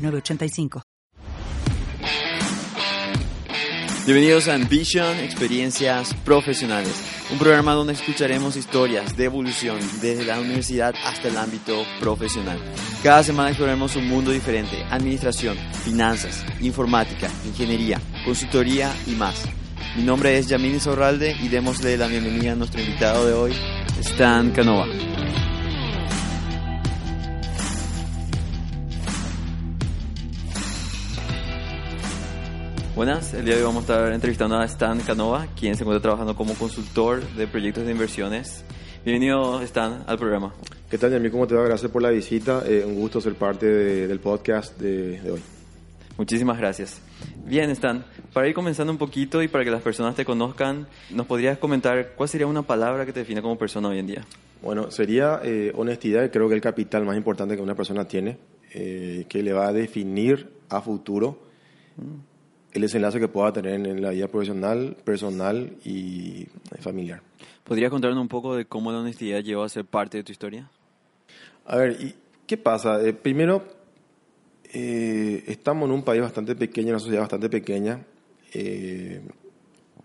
985. Bienvenidos a Ambition, Experiencias Profesionales, un programa donde escucharemos historias de evolución desde la universidad hasta el ámbito profesional. Cada semana exploraremos un mundo diferente, administración, finanzas, informática, ingeniería, consultoría y más. Mi nombre es Yamini Sorralde y démosle la bienvenida a nuestro invitado de hoy, Stan Canova. Buenas, el día de hoy vamos a estar entrevistando a Stan Canova, quien se encuentra trabajando como consultor de proyectos de inversiones. Bienvenido, Stan, al programa. ¿Qué tal, Yami? ¿Cómo te va? Gracias por la visita. Eh, un gusto ser parte del podcast de, de, hoy. Muchísimas gracias. Bien, Stan, para ir comenzando un poquito y para que las personas te conozcan, ¿nos podrías comentar cuál sería una palabra que te define como persona hoy en día? Bueno, sería eh, honestidad, creo que el capital más importante que una persona tiene, eh, que le va a definir a futuro. El desenlace que pueda tener en la vida profesional, personal y familiar. ¿Podrías contarnos un poco de cómo la honestidad llegó a ser parte de tu historia? A ver, ¿y ¿qué pasa? Eh, primero, eh, estamos en un país bastante pequeño, una sociedad bastante pequeña. Eh,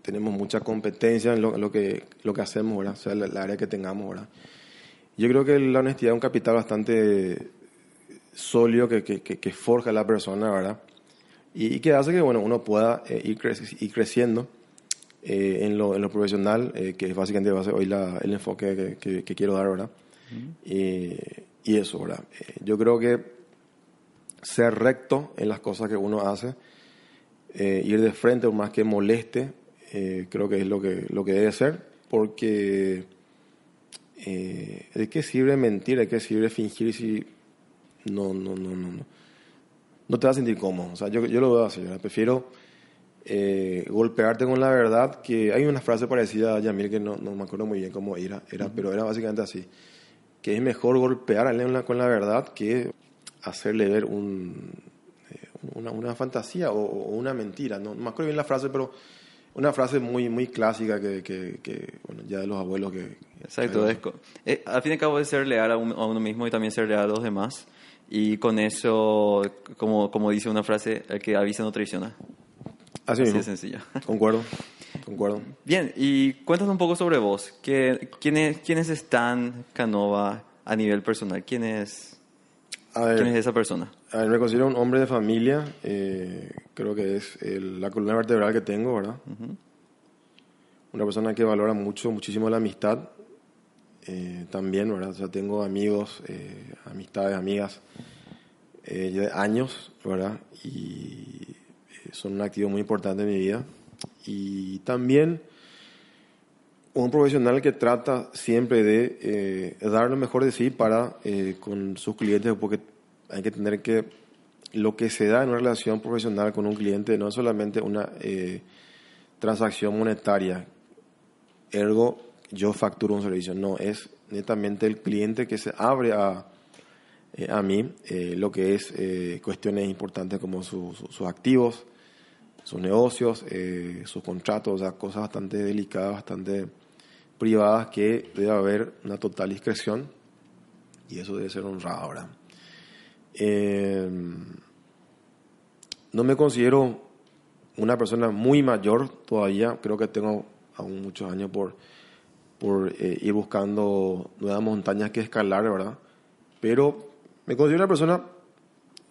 tenemos mucha competencia en lo, que, lo que hacemos, ¿verdad? o sea, la, área que tengamos. ¿verdad? Yo creo que la honestidad es un capital bastante sólido que, que, que forja a la persona, ¿verdad? Y, que hace que bueno, uno pueda eh, ir, ir, creciendo eh, en, lo, en, lo, profesional, eh, que es básicamente hoy la, el enfoque que, que, quiero dar, ¿verdad? y eso, ¿verdad? yo creo que ser recto en las cosas que uno hace, ir de frente, por más que moleste, creo que es lo que, lo que debe ser, porque ¿de qué sirve mentir? ¿De qué sirve fingir si no, no, no, no, no? No te vas a sentir cómodo. O sea, yo, yo lo veo así, prefiero eh, golpearte con la verdad, que hay una frase parecida a Yamil que no, no me acuerdo muy bien cómo era, era pero era básicamente así, que es mejor golpear a alguien con la verdad que hacerle ver un, eh, una, una, fantasía o, una mentira. No, me acuerdo bien la frase, pero una frase muy muy clásica que, que, bueno, ya de los abuelos que... Exacto, es, eh, al fin y al cabo es ser leal a, a uno mismo y también ser leal a los demás. Y con eso, como, como dice una frase, el que avisa no traiciona. Así, Así de sencillo. Concuerdo, concuerdo. Bien, y cuéntanos un poco sobre vos. ¿Qué, quiénes, ¿Quiénes están Canova a nivel personal? ¿Quién es, ¿quién es esa persona? A ver, me considero un hombre de familia. Eh, creo que es la columna vertebral que tengo, ¿verdad? Una persona que valora mucho, muchísimo la amistad. Eh, también, ¿verdad? O tengo amigos, eh, amistades, amigas eh, de años, ¿verdad? Y son un activo muy importante en mi vida. Y también un profesional que trata siempre de dar lo mejor de sí para con sus clientes, porque hay que tener que lo que se da en una relación profesional con un cliente no es solamente una transacción monetaria, ergo yo facturo un servicio, no, es netamente el cliente que se abre a, eh, a mí eh, lo que es eh, cuestiones importantes como sus activos, sus negocios, sus contratos, o sea, cosas bastante delicadas, bastante privadas que debe haber una total discreción y eso debe ser honrado ahora. no me considero una persona muy mayor todavía, creo que tengo aún muchos años por por eh, ir buscando nuevas montañas que escalar, ¿verdad? Pero me considero una persona,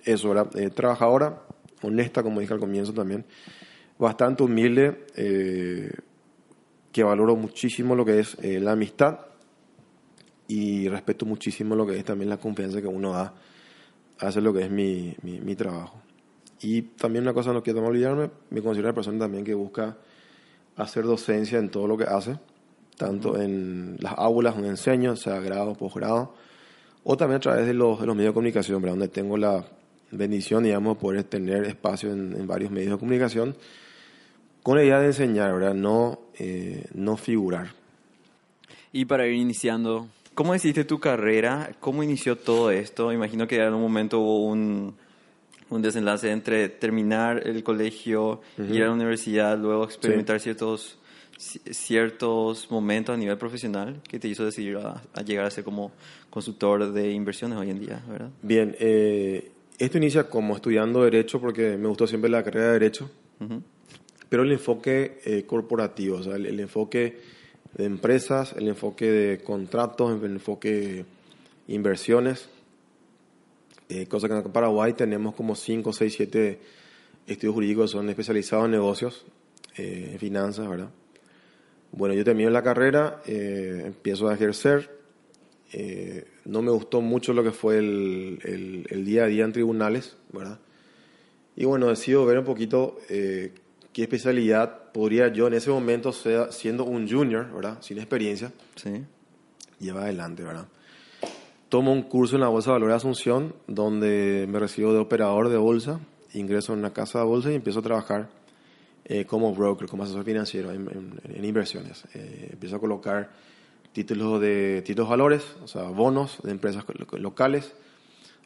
eso, ¿verdad? Eh, trabajadora, honesta, como dije al comienzo también, bastante humilde, eh, que valoro muchísimo lo que es la amistad y respeto muchísimo lo que es también la confianza que uno da a hacer lo que es mi, mi, mi trabajo. Y también una cosa no quiero olvidarme, me considero una persona también que busca hacer docencia en todo lo que hace tanto en las aulas donde enseño, sea grado, posgrado, o también a través de los, de los medios de comunicación, donde tengo la, bendición, digamos, poder tener espacio en, varios medios de comunicación con la idea de enseñar, ¿verdad? No, eh, no figurar. Y para ir iniciando, ¿cómo decidiste tu carrera? ¿Cómo inició todo esto? Imagino que en un momento hubo un, un desenlace entre terminar el colegio, ir a la universidad, luego experimentar ciertos ciertos momentos a nivel profesional que te hizo decidir a, llegar a ser como consultor de inversiones hoy en día, ¿verdad? Bien, eh, esto inicia como estudiando Derecho porque me gustó siempre la carrera de Derecho, pero el enfoque eh, corporativo, o sea, el, enfoque de empresas, el enfoque de contratos, el enfoque de inversiones, eh, cosa que en Paraguay tenemos como 5, 6, 7 estudios jurídicos que son especializados en negocios, eh, en finanzas, ¿verdad? Bueno, yo termino la carrera, empiezo a ejercer, eh, no me gustó mucho lo que fue el, el, día a día en tribunales, ¿verdad? Y bueno, decido ver un poquito eh, qué especialidad podría yo en ese momento, sea, siendo un junior, ¿verdad? Sin experiencia, sí. llevar adelante, ¿verdad? Tomo un curso en la Bolsa de Valores de Asunción, donde me recibo de operador de bolsa, ingreso en una casa de bolsa y empiezo a trabajar eh, como broker, como asesor financiero en, en inversiones. empiezo a colocar títulos de títulos valores, o sea, bonos de empresas locales,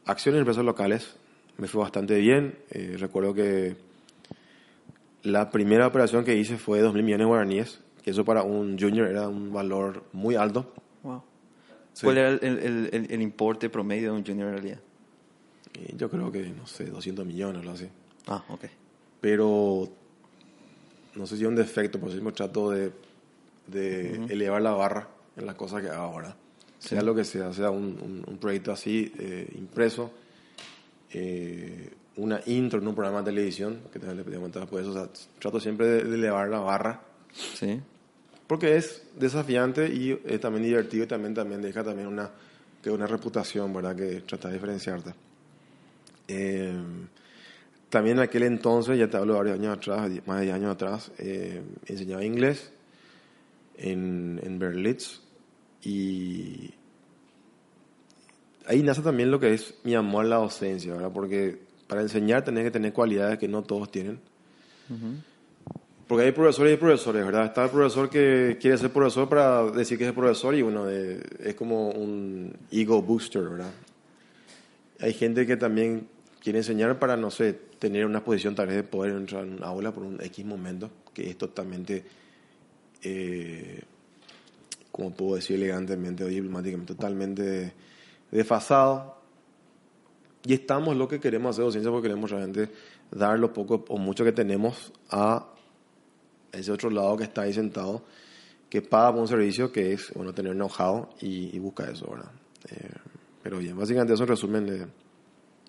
acciones de empresas locales. Me fue bastante bien. Eh, recuerdo que la primera operación que hice fue 2.000 millones de guaraníes, que eso para un junior era un valor muy alto. Wow. ¿Cuál era el, el, el, importe promedio de un junior en realidad? Eh, yo creo que, no sé, 200 millones o algo así. Ah, ok. Pero no sé si es un defecto, por si me trato de, de elevar la barra en las cosas que hago ahora. Sea lo que sea, sea un, un, proyecto así eh, impreso, eh, una intro en un programa de televisión, que te le pedimos después, o sea, trato siempre de, elevar la barra. Sí. Porque es desafiante y es también divertido y también, también deja también una, que una reputación, ¿verdad? Que trata de diferenciarte. Eh, también en aquel entonces, ya te hablo de varios años atrás, más de 10 años atrás, enseñaba inglés en, en Berlitz y ahí nace también lo que es mi amor a la docencia, ¿verdad? Porque para enseñar tenés que tener cualidades que no todos tienen. Porque hay profesores y profesores, ¿verdad? Está el profesor que quiere ser profesor para decir que es profesor y bueno, es como un ego booster, ¿verdad? Hay gente que también quiere enseñar para, no sé, tener una posición tal vez de poder entrar en una aula por un X momento, que es totalmente eh, como puedo decir elegantemente o diplomáticamente, totalmente desfasado. Y estamos lo que queremos hacer docencia porque queremos realmente dar lo poco o mucho que tenemos a ese otro lado que está ahí sentado, que paga por un servicio que es bueno tener know-how y, busca eso, ¿verdad? Eh, pero bien, básicamente eso es un resumen de,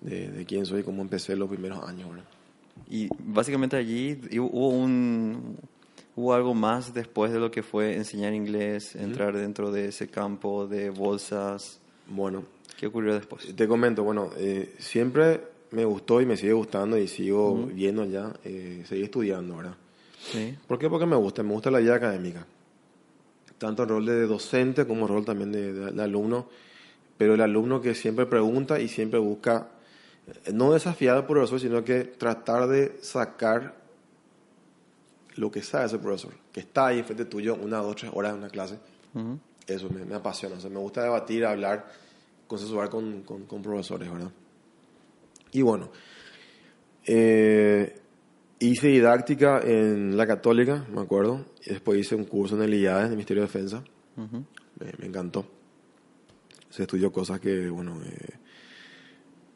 de, quién soy y cómo empecé los primeros años, ¿verdad? Y básicamente allí hubo un, ¿Hubo algo más después de lo que fue enseñar inglés, entrar dentro de ese campo de bolsas? Bueno. ¿Qué ocurrió después? Te comento, bueno, eh, siempre me gustó y me sigue gustando y sigo viendo ya, eh, seguir estudiando, ¿verdad? Sí. ¿Por qué? Porque me gusta, me gusta la vida académica. Tanto el rol de docente como el rol también de, alumno, pero el alumno que siempre pregunta y siempre busca, no desafiar al profesor, sino que tratar de sacar lo que sabe ese profesor, que está ahí frente tuyo una, dos, tres horas en una clase, eso me, apasiona. O sea, me gusta debatir, hablar, consensuar con, con, profesores, ¿verdad? Y bueno, eh, hice didáctica en la Católica, me acuerdo, y después hice un curso en el IADE, en el Ministerio de Defensa. me, encantó. Se estudió cosas que, bueno, eh,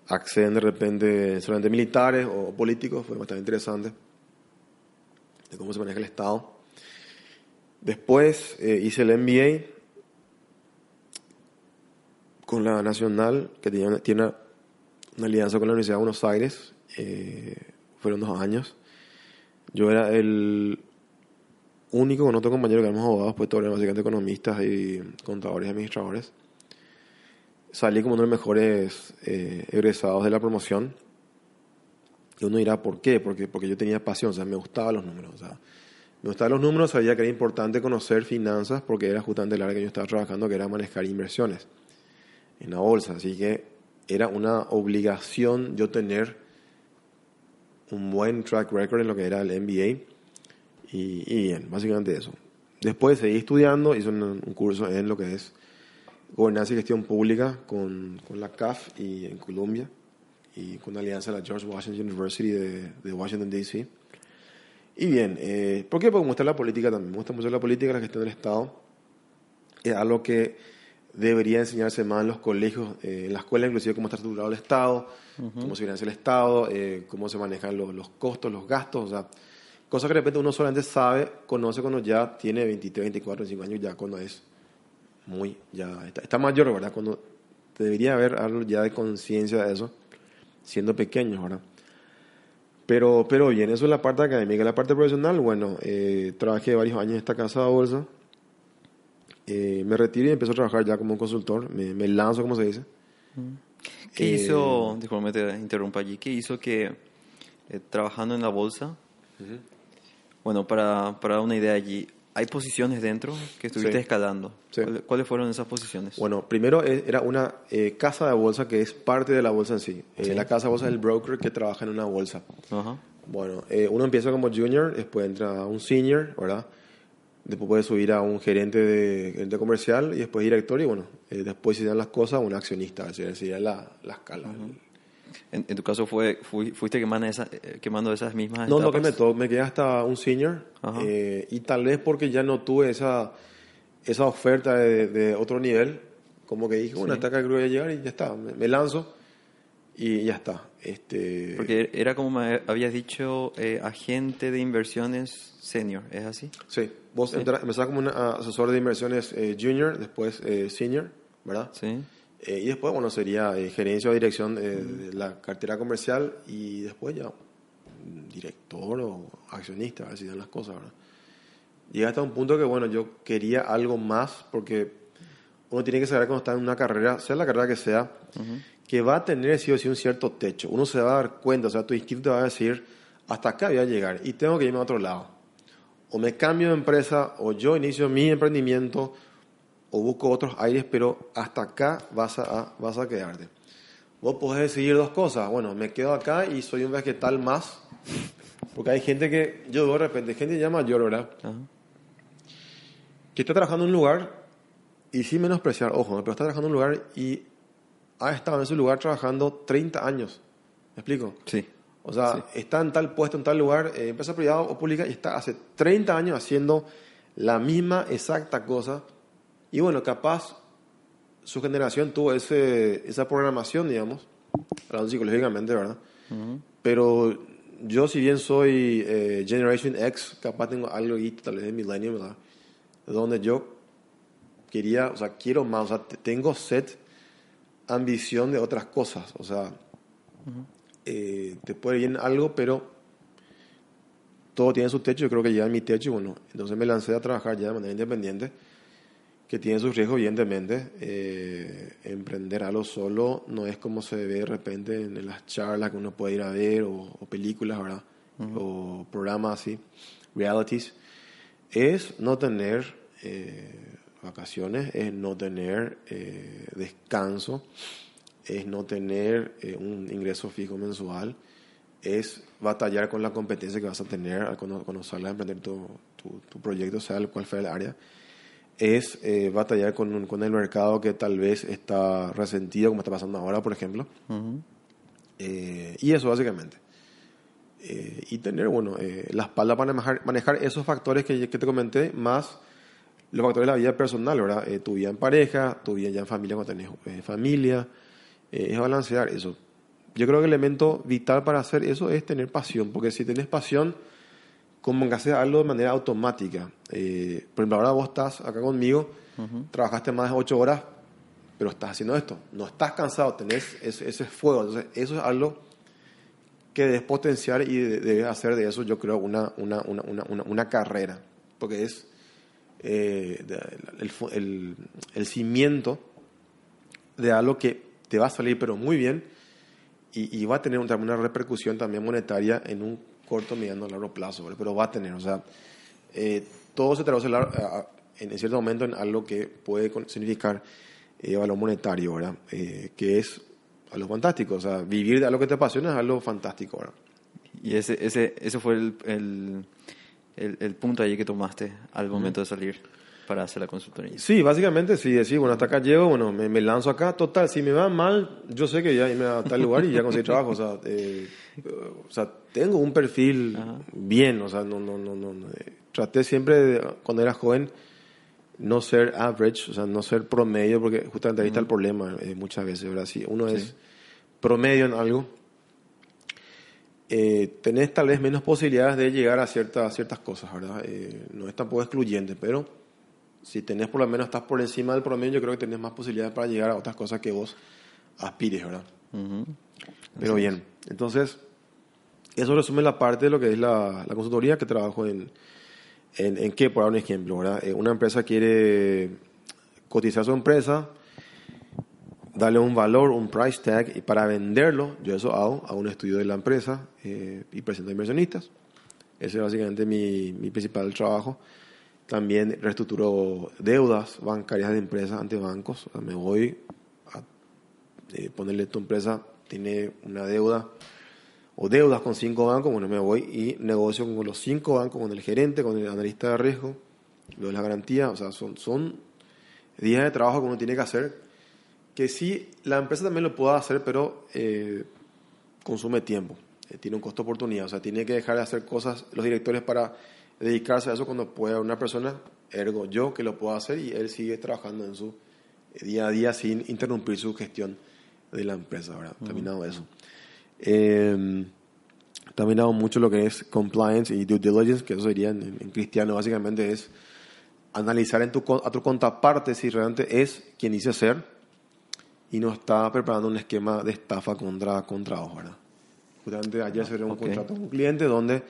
acceden de repente solamente militares o políticos, fue bastante interesante de cómo se maneja el Estado. Después eh, hice el MBA con la Nacional, que tiene, tiene una alianza con la Universidad de Buenos Aires. Eh, fueron dos años. Yo era el único con otro compañero que éramos abogados, pues todos eran básicamente economistas y contadores y administradores. Salí como uno de los mejores eh, egresados de la promoción y uno dirá, ¿por qué? Porque, porque yo tenía pasión, o sea, me gustaban los números. O sea, me gustaban los números, sabía que era importante conocer finanzas porque era justamente el área que yo estaba trabajando, que era manejar inversiones en la bolsa. Así que era una obligación yo tener un buen track record en lo que era el MBA. Y, y bien, básicamente eso. Después seguí estudiando, hice un, un curso en lo que es gobernanza y gestión pública con, con la CAF y en Colombia y con la alianza de la George Washington University de, de Washington, D.C. Y bien, eh, ¿por qué? Porque me gusta la política también. Me gusta mucho la política, la gestión del Estado. Es algo que debería enseñarse más en los colegios, eh, en la escuela, inclusive cómo está estructurado el Estado, cómo se financia el Estado, eh, cómo se manejan los, los costos, los gastos, o sea, cosas que de repente uno solamente sabe, conoce cuando ya tiene 23, 24, 25 años, ya cuando es muy, ya está, está mayor, ¿verdad? Cuando debería haber algo ya de conciencia de eso, siendo pequeños, ¿verdad? Pero, pero bien, eso es la parte académica. La parte profesional, bueno, eh, trabajé varios años en esta casa de bolsa. Eh, me retiré y empecé a trabajar ya como un consultor. Me, me lanzo, como se dice. ¿Qué Eh, hizo, disculpe te interrumpa allí, qué hizo que eh, trabajando en la bolsa, bueno, para, para dar una idea allí, ¿hay posiciones dentro que estuviste Sí. escalando? Sí. ¿Cuáles, fueron esas posiciones? Bueno, primero eh, era una eh, casa de bolsa que es parte de la bolsa en sí. Eh, Sí. La casa de bolsa es el broker que trabaja en una bolsa. Ajá. Bueno, eh, uno empieza como junior, después entra a un senior, ¿verdad? Después puede subir a un gerente de, gerente comercial y después director y bueno, eh, después si dan las cosas, un accionista, así sería la, la escala. En, en tu caso fue, fui- fuiste quemando, esa, eh, quemando esas mismas No, no que etapas? me, to- me quedé hasta un senior eh, y tal vez porque ya no tuve esa, esa oferta de, de otro nivel, como que dije, bueno, Sí. hasta acá creo que voy a llegar y ya está, me, me lanzo y ya está. Este, Porque era como me habías dicho, eh, agente de inversiones senior, ¿es así? Sí, vos Sí. entra- empezás como un asesor de inversiones eh, junior, después eh, senior, ¿verdad? Sí. Eh, y después, bueno, sería eh, gerencia o dirección eh, de la cartera comercial y después ya director o accionista, así dan las cosas, ¿verdad? Llega hasta un punto que, bueno, yo quería algo más porque uno tiene que saber cuando está en una carrera, sea la carrera que sea, que va a tener sí o sí un cierto techo. Uno se va a dar cuenta, o sea, tu instinto te va a decir, hasta acá voy a llegar y tengo que irme a otro lado. O me cambio de empresa, o yo inicio mi emprendimiento, o busco otros aires, pero hasta acá vas a, vas a quedarte. Vos podés decidir dos cosas. Bueno, me quedo acá y soy un vegetal más. Porque hay gente que, yo veo de repente, gente ya mayor, ¿verdad? Ajá. que está trabajando en un lugar y sin menospreciar, ojo, pero está trabajando en un lugar y ha estado en ese lugar trabajando 30 años. ¿Me explico? Sí. O sea, Sí. está en tal puesto, en tal lugar, eh, empresa privada o pública, y está hace 30 años haciendo la misma exacta cosa. Y bueno, capaz su generación tuvo ese, esa programación, digamos, hablando psicológicamente, ¿verdad? Ujú. Pero yo, si bien soy eh, Generation X, capaz tengo algo ahí, tal vez de Millennium, ¿verdad? Donde yo quería, o sea, quiero más, o sea, te- tengo set ambición de otras cosas, o sea, eh, te puede ir bien algo, pero todo tiene su techo, yo creo que ya en mi techo, bueno, entonces me lancé a trabajar ya de manera independiente, que tiene sus riesgos, evidentemente. Eh, emprender algo solo no es como se ve de repente en, en las charlas que uno puede ir a ver, o, o películas, ¿verdad? O programas así, realities. Es no tener eh, vacaciones, es no tener eh, descanso, es no tener eh, un ingreso fijo mensual, es batallar con la competencia que vas a tener cuando, cuando salgas a emprender tu, tu, tu proyecto, sea el cual fuera el área es eh, batallar con, un- con el mercado que tal vez está resentido, como está pasando ahora, por ejemplo. Eh, y eso básicamente. Eh, y tener, bueno, la espalda para manejar, manejar esos factores que, que te comenté, más los factores de la vida personal, ¿verdad? Tu vida en pareja, tu vida ya en familia cuando tenés familia, es balancear eso. Yo creo que el elemento vital para hacer eso es tener pasión, porque si tenés pasión, como que haces algo de manera automática. Eh, por ejemplo, ahora vos estás acá conmigo, trabajaste más de ocho horas, pero estás haciendo esto. No estás cansado, tenés ese, ese fuego. Entonces, eso es algo que debes potenciar y de- debes hacer de eso, yo creo, una, una, una, una, una, una carrera. Porque es eh, el, el- el cimiento de algo que te va a salir, pero muy bien, y, y va a tener un- también una repercusión también monetaria en un corto, mediano, largo plazo, ¿verdad? pero va a tener, o sea, eh, todo se traduce a- a- en, cierto momento en algo que puede significar eh, valor monetario, ¿verdad? Eh, que es algo fantástico. O sea, vivir de algo que te apasiona es algo fantástico, ¿verdad? Y ese, ese, ese fue el, el, el, el punto ahí que tomaste al momento de salir para hacer la consultoría. Sí, básicamente sí, decir, bueno, hasta acá llego, bueno, me, me lanzo acá, total, si me va mal, yo sé que ya irme a tal lugar y ya conseguí trabajo, o sea, eh, o sea, tengo un perfil Ajá. bien, o sea, no, no, no, no, no, eh, traté siempre, de, cuando era joven, no ser average, o sea, no ser promedio, porque justamente ahí está el problema eh, muchas veces, ¿verdad? Si uno Sí. es promedio en algo, eh, tenés tal vez menos posibilidades de llegar a ciertas, ciertas cosas, ¿verdad? Eh, no es tampoco excluyente, pero si tenés por lo menos, estás por encima del promedio, yo creo que tenés más posibilidades para llegar a otras cosas que vos aspires, ¿verdad? Ujú. Pero bien, entonces, eso resume la parte de lo que es la, la consultoría que trabajo en, en, qué, por dar un ejemplo, ¿verdad? Eh, una empresa quiere cotizar su empresa, darle un valor, un price tag, y para venderlo, yo eso hago, hago un estudio de la empresa eh, y presento a inversionistas. Ese es básicamente mi, principal trabajo. También reestructuro deudas bancarias de empresas ante bancos. Me voy a eh, ponerle tu empresa tiene una deuda o deudas con cinco bancos, bueno, me voy y negocio con los cinco bancos, con el gerente, con el analista de riesgo, lo de la garantía, o sea, son, son días de trabajo que uno tiene que hacer, que sí, la empresa también lo puede hacer, pero eh, consume tiempo, eh, tiene un costo de oportunidad, o sea, tiene que dejar de hacer cosas los directores para dedicarse a eso cuando pueda una persona, ergo yo, que lo pueda hacer y él sigue trabajando en su día a día sin interrumpir su gestión de la empresa, ¿verdad? También hago eso. Eh, también hago mucho lo que es compliance y due diligence, que eso sería en, en cristiano básicamente es analizar en tu, a tu contraparte si realmente es quien dice ser y no está preparando un esquema de estafa contra, contra ¿verdad? Justamente ayer cerré un ok. contrato con un cliente donde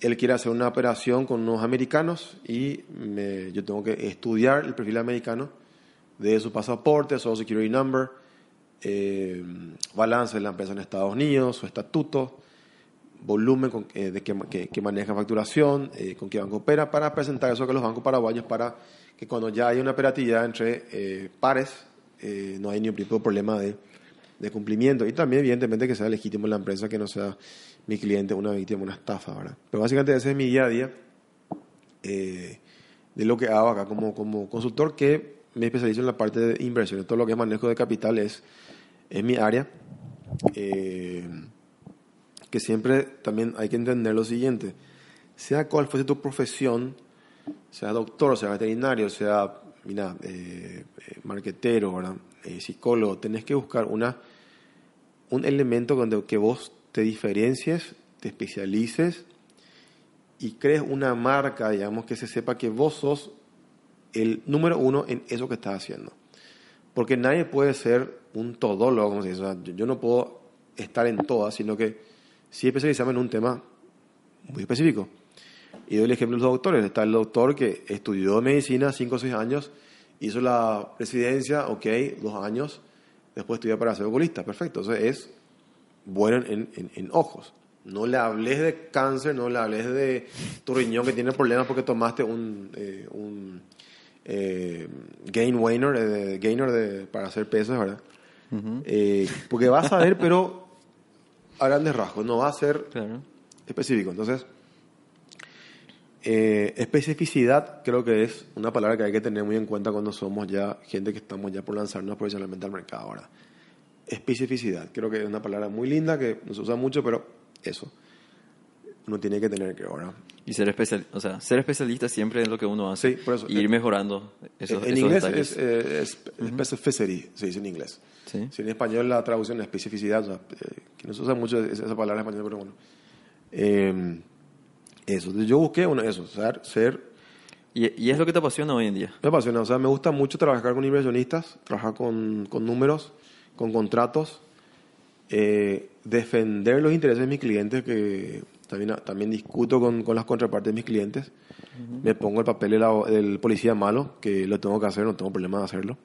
él quiere hacer una operación con unos americanos y me- yo tengo que estudiar el perfil americano de su pasaporte, social security number, eh, balance de la empresa en Estados Unidos, su estatuto, volumen eh, de que, que- maneja facturación, eh, con qué banco opera, para presentar eso a los bancos paraguayos para que cuando ya haya una operatividad entre pares, no hay ningún tipo de problema de, cumplimiento. Y también, evidentemente, que sea legítimo la empresa, que no sea mi cliente una víctima, una estafa, ¿verdad? Pero básicamente ese es mi día a día de lo que hago acá como, como consultor, que me especializo en la parte de inversión. Todo lo que es manejo de capital es, es mi área. Eh, que siempre también hay que entender lo siguiente. Sea cual fuese tu profesión, sea doctor, sea veterinario, sea, mira, eh, eh, marquetero, ¿verdad? Eh, psicólogo, tenés que buscar una, un elemento donde que vos te diferencies, te especialices y crees una marca, digamos, que se sepa que vos sos el número uno en eso que estás haciendo. Porque nadie puede ser un todólogo, como se dice. O sea, yo, yo no puedo estar en todas, sino que sí especializarme en un tema muy específico. Y doy el ejemplo de los doctores. Está el doctor que estudió medicina 5 o 6 años, hizo la presidencia, ok, dos años, después estudió para ser oculista, perfecto. Entonces es bueno en, en- en ojos. No le hables de cáncer, no le hables de tu riñón que tiene problemas porque tomaste un, eh, un eh, gain wainer, eh, de- gainer de- para hacer pesos, ¿verdad? Eh, porque vas a ver, pero a grandes rasgos, no va a ser Claro. específico. Entonces, eh, especificidad creo que es una palabra que hay que tener muy en cuenta cuando somos ya gente que estamos ya por lanzarnos profesionalmente al mercado ahora. Especificidad, creo que es una palabra muy linda que no se usa mucho, pero eso uno tiene que tener que ahora. Y ser, especial, o sea, ser especialista siempre en lo que uno hace Sí, por eso. y ir mejorando esos, en esos inglés detalles. es, eh, es specificity, se dice en inglés. Sí. Si en español la traducción es especificidad, o sea, eh, que no se usa mucho esa palabra en español, pero bueno. Eh, eso, yo busqué uno, eso, ser, ser, Y, y es lo que te apasiona hoy en día. me apasiona, o sea, me gusta mucho trabajar con inversionistas, trabajar con, con números, con contratos, eh, defender los intereses de mis clientes, que también, también discuto con, con las contrapartes de mis clientes. Me pongo el papel de la- del policía malo, que lo tengo que hacer, no tengo problema de hacerlo.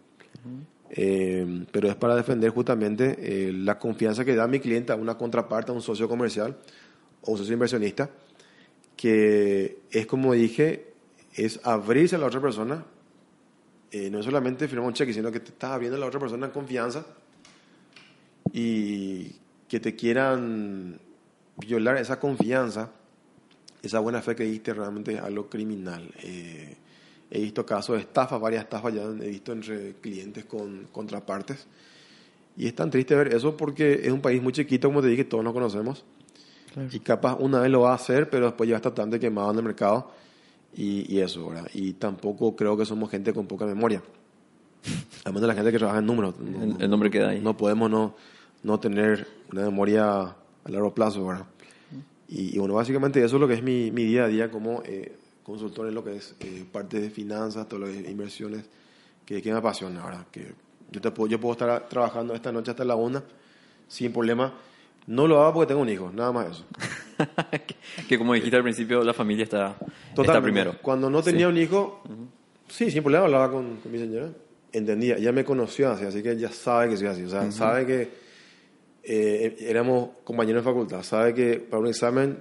Eh, pero es para defender justamente eh, la confianza que da mi cliente a una contraparte, a un socio comercial o un socio inversionista, que es como dije, es abrirse a la otra persona, eh, no es solamente firmar un cheque, sino que te estás abriendo a la otra persona en confianza y que te quieran violar esa confianza, esa buena fe que diste realmente es algo criminal. Eh, he visto casos de estafa, varias estafas ya he visto entre clientes con contrapartes. Y es tan triste ver eso porque es un país muy chiquito, como te dije, todos nos conocemos. Y capaz una vez lo va a hacer, pero después ya está tan de quemado en el mercado. Y, y, eso, ¿verdad? Y tampoco creo que somos gente con poca memoria. Además de la gente que trabaja en números. el, nombre queda ahí. No podemos no, no tener una memoria a largo plazo, ¿verdad? Y, bueno, básicamente eso es lo que es mi, mi día a día como eh, consultor en lo que es eh, parte de finanzas, todo lo que es inversiones, que, que me apasiona, ¿verdad? Que yo, te puedo, yo puedo estar trabajando esta noche hasta la una sin problema. No lo hago porque tengo un hijo, nada más eso. que, como dijiste al principio, la familia está, está primero. Cuando no tenía un hijo, sí, sin problema hablaba con, con, mi señora. Entendía, ella me conoció así, así que ella sabe que soy así. O sea, sabe que eh, éramos compañeros de facultad. Sabe que para un examen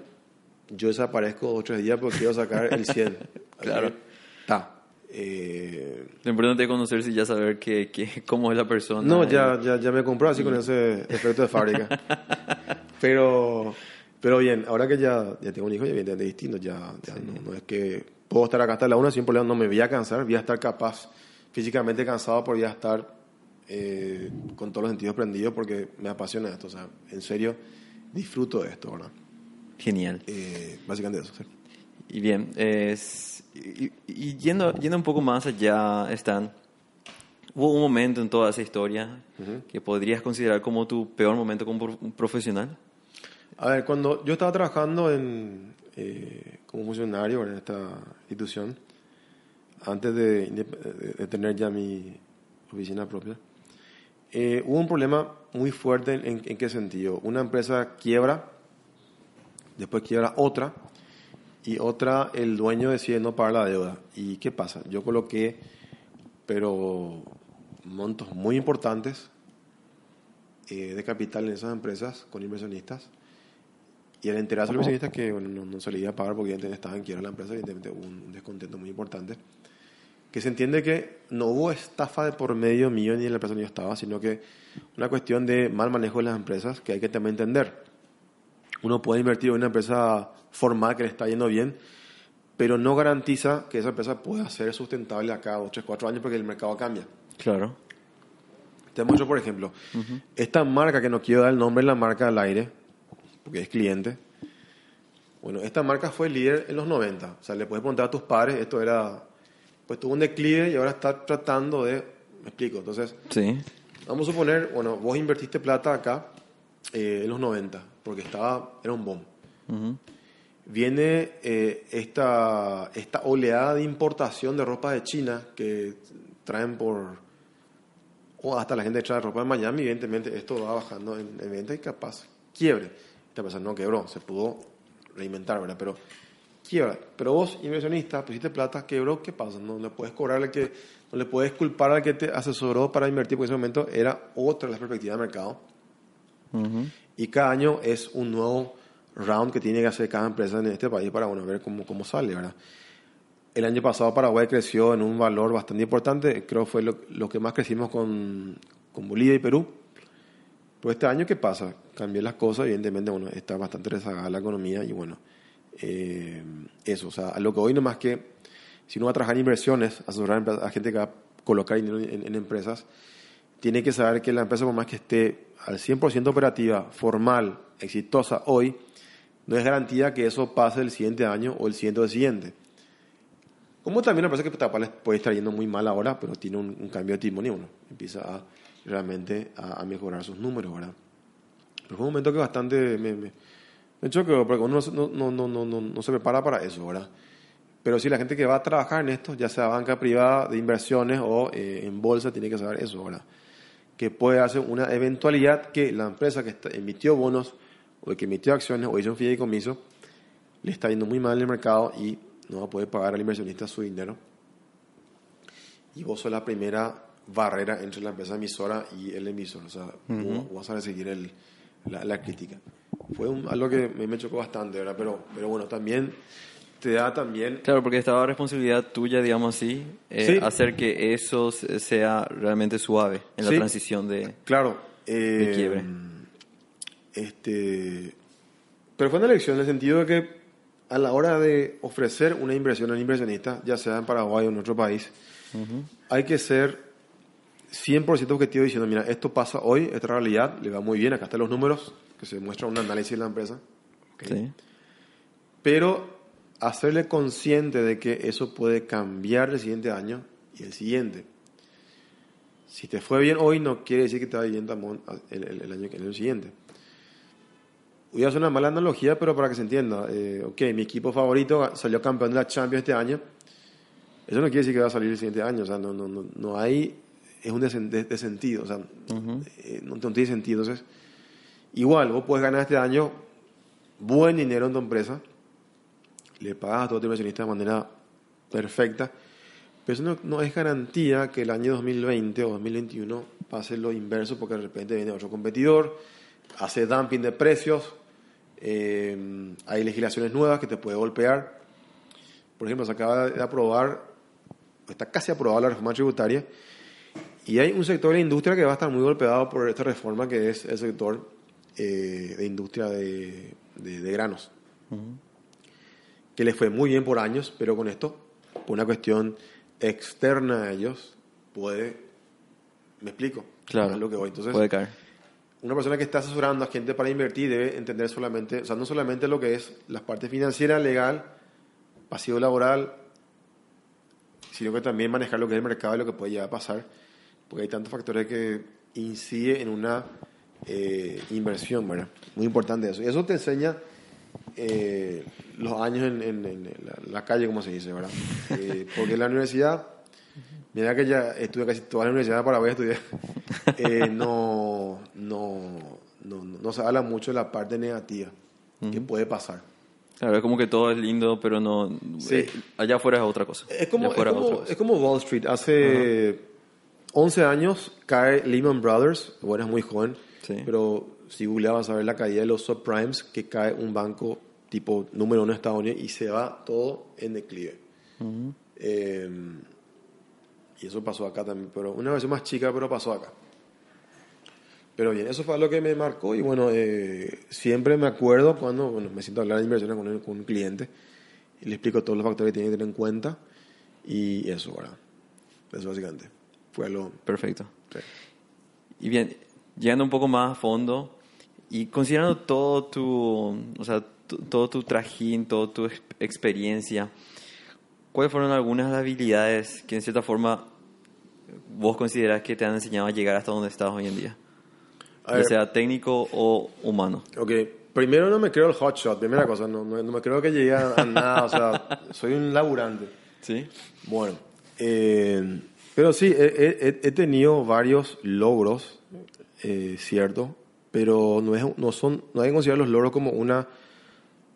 yo desaparezco ocho días porque quiero sacar el 100. claro. Está. Eh, Lo importante es conocerse y ya saber que, que, cómo es la persona. No, ya, ya, ya me compró así con ese efecto de fábrica. pero, pero bien, ahora que ya, ya tengo un hijo, ya evidentemente distinto. Ya, ya no, es que puedo estar acá hasta la una sin problema, no me voy a cansar, voy a estar capaz, físicamente cansado, pero voy a estar eh, con todos los sentidos prendidos porque me apasiona esto. O sea, en serio, disfruto de esto, ¿verdad? Genial. Eh, básicamente eso, sí. Y bien, es, y, yendo, yendo un poco más allá, Stan, ¿hubo un momento en toda esa historia que podrías considerar como tu peor momento como profesional? A ver, cuando yo estaba trabajando en, eh, como funcionario en esta institución, antes de, de, tener ya mi oficina propia, eh, hubo un problema muy fuerte en, en, qué sentido. Una empresa quiebra, después quiebra otra, y otra el dueño decide no pagar la deuda. ¿Y qué pasa? Yo coloqué, pero montos muy importantes eh, de capital en esas empresas con inversionistas. Y al enterarse los inversionistas que no, se le iba a pagar porque evidentemente estaba en quiebra la empresa, evidentemente hubo un, descontento muy importante. Que se entiende que no hubo estafa de por medio mío ni en la empresa ni yo estaba, sino que una cuestión de mal manejo de las empresas que hay que también entender. Uno puede invertir en una empresa formal que le está yendo bien, pero no garantiza que esa empresa pueda ser sustentable a cada 2, 3, 4 años porque el mercado cambia. Claro. Te muestro, por ejemplo, esta marca que no quiero dar el nombre, la marca al aire, porque es cliente. Bueno, esta marca fue líder en los 90. O sea, le puedes preguntar a tus padres, esto era, pues tuvo un declive y ahora está tratando de, me explico, entonces, sí. vamos a suponer, bueno, vos invertiste plata acá eh, en los 90, porque estaba, era un boom viene eh, esta, esta oleada de importación de ropa de China que traen por, o hasta la gente trae ropa de Miami, evidentemente esto va bajando en, venta y capaz quiebre. Esta persona no quebró, se pudo reinventar, ¿verdad? Pero quiebra. Pero vos, inversionista, pusiste plata, quebró, ¿qué pasa? No le puedes cobrar al que, no le puedes culpar al que te asesoró para invertir, porque en ese momento era otra la perspectiva de mercado. Y cada año es un nuevo round que tiene que hacer cada empresa en este país para bueno, ver cómo, cómo sale, ¿verdad? El año pasado Paraguay creció en un valor bastante importante, creo que fue lo, que más crecimos con, con, Bolivia y Perú. Pero este año, ¿qué pasa? Cambié las cosas, evidentemente, bueno, está bastante rezagada la economía y bueno, eh, eso, o sea, a lo que hoy no más que, si uno va a trabajar en inversiones, asesorar a gente que va a colocar dinero en, en empresas, tiene que saber que la empresa, por más que esté al 100% operativa, formal, exitosa hoy, no es garantía que eso pase el siguiente año o el siguiente del siguiente. Como también me parece que Tapal les puede estar yendo muy mal ahora, pero tiene un, cambio de timón y uno empieza a, realmente a, mejorar sus números, ¿verdad? Pero fue un momento que bastante me, me, me choqueó, porque uno no, no, no, no, no, no se prepara para eso, ¿verdad? Pero sí, la gente que va a trabajar en esto, ya sea banca privada de inversiones o eh, en bolsa, tiene que saber eso, ¿verdad? Que puede hacer una eventualidad que la empresa que emitió bonos o que emitió acciones o hizo un fideicomiso, le está yendo muy mal en el mercado y no va a poder pagar al inversionista su dinero. Y vos sos la primera barrera entre la empresa emisora y el emisor. O sea, vos vas a recibir el, la, crítica. Fue algo que me, chocó bastante, ¿verdad? Pero, pero bueno, también te da también... Claro, porque estaba responsabilidad tuya, digamos así, eh, hacer que eso sea realmente suave en la transición de... Claro, de quiebre. Este, pero fue una elección en el sentido de que a la hora de ofrecer una inversión al inversionista, ya sea en Paraguay o en otro país, hay que ser 100% objetivo diciendo, mira, esto pasa hoy, esta realidad, le va muy bien, acá están los números, que se muestra un análisis de la empresa. Sí. Pero hacerle consciente de que eso puede cambiar el siguiente año y el siguiente. Si te fue bien hoy, no quiere decir que te va bien el, el, el año, el año siguiente. Voy a hacer una mala analogía, pero para que se entienda. Eh, ok, mi equipo favorito salió campeón de la Champions este año. Eso no quiere decir que va a salir el siguiente año. O sea, no, no, no, no hay. Es un de, sentido. O sea, eh, no, no, tiene sentido. Entonces, igual, vos puedes ganar este año buen dinero en tu empresa. Le pagas a todo tu inversionista de manera perfecta. Pero eso no, no, es garantía que el año 2020 o 2021 pase lo inverso porque de repente viene otro competidor, hace dumping de precios, eh, hay legislaciones nuevas que te puede golpear. Por ejemplo, se acaba de aprobar, está casi aprobada la reforma tributaria, y hay un sector de la industria que va a estar muy golpeado por esta reforma, que es el sector eh, de industria de, de, de granos, uh -huh. que les fue muy bien por años, pero con esto, por una cuestión externa a ellos, puede, me explico, claro, lo que voy. Entonces, puede caer una persona que está asesorando a gente para invertir debe entender solamente, o sea, no solamente lo que es la parte financiera, legal, pasivo laboral, sino que también manejar lo que es el mercado y lo que puede llegar a pasar, porque hay tantos factores que inciden en una eh, inversión, ¿verdad? Muy importante eso. Y eso te enseña eh, los años en, en, en la, la, calle, como se dice, ¿verdad? Eh, porque la universidad Mira que ya estuve casi toda la universidad de Paraguay, estudié. Eh, no, no, no, no, se habla mucho de la parte negativa uh -huh. que puede pasar. Claro, es como que todo es lindo, pero no. Sí. Eh, allá afuera es otra cosa. Es como, es como, es como, Wall Street. Hace. 11 años cae Lehman Brothers. Bueno, es muy joven. Sí. Pero si googleabas a ver la caída de los subprimes, que cae un banco tipo número uno de Estados Unidos y se va todo en declive. Uh -huh. eh, y eso pasó acá también, pero una versión más chica, pero pasó acá. Pero bien, eso fue lo que me marcó y bueno, eh, siempre me acuerdo cuando bueno, me siento a hablar de inversiones con, con un cliente y le explico todos los factores que tiene que tener en cuenta y eso, ¿verdad? Eso básicamente fue lo... Perfecto. Sí. Y bien, llegando un poco más a fondo y considerando todo tu, o sea, todo tu trajín, toda tu experiencia, ¿cuáles fueron algunas habilidades que en cierta forma vos consideras que te han enseñado a llegar hasta donde estás hoy en día? Ya sea técnico o humano. Ok, primero no me creo el hotshot, primera cosa, no, no, no me creo que llegue a, a nada, o sea, soy un laburante. Sí. Bueno, eh, pero sí, he, he, he, tenido varios logros, eh, cierto, pero no, es, no, son, no hay que considerar los logros como una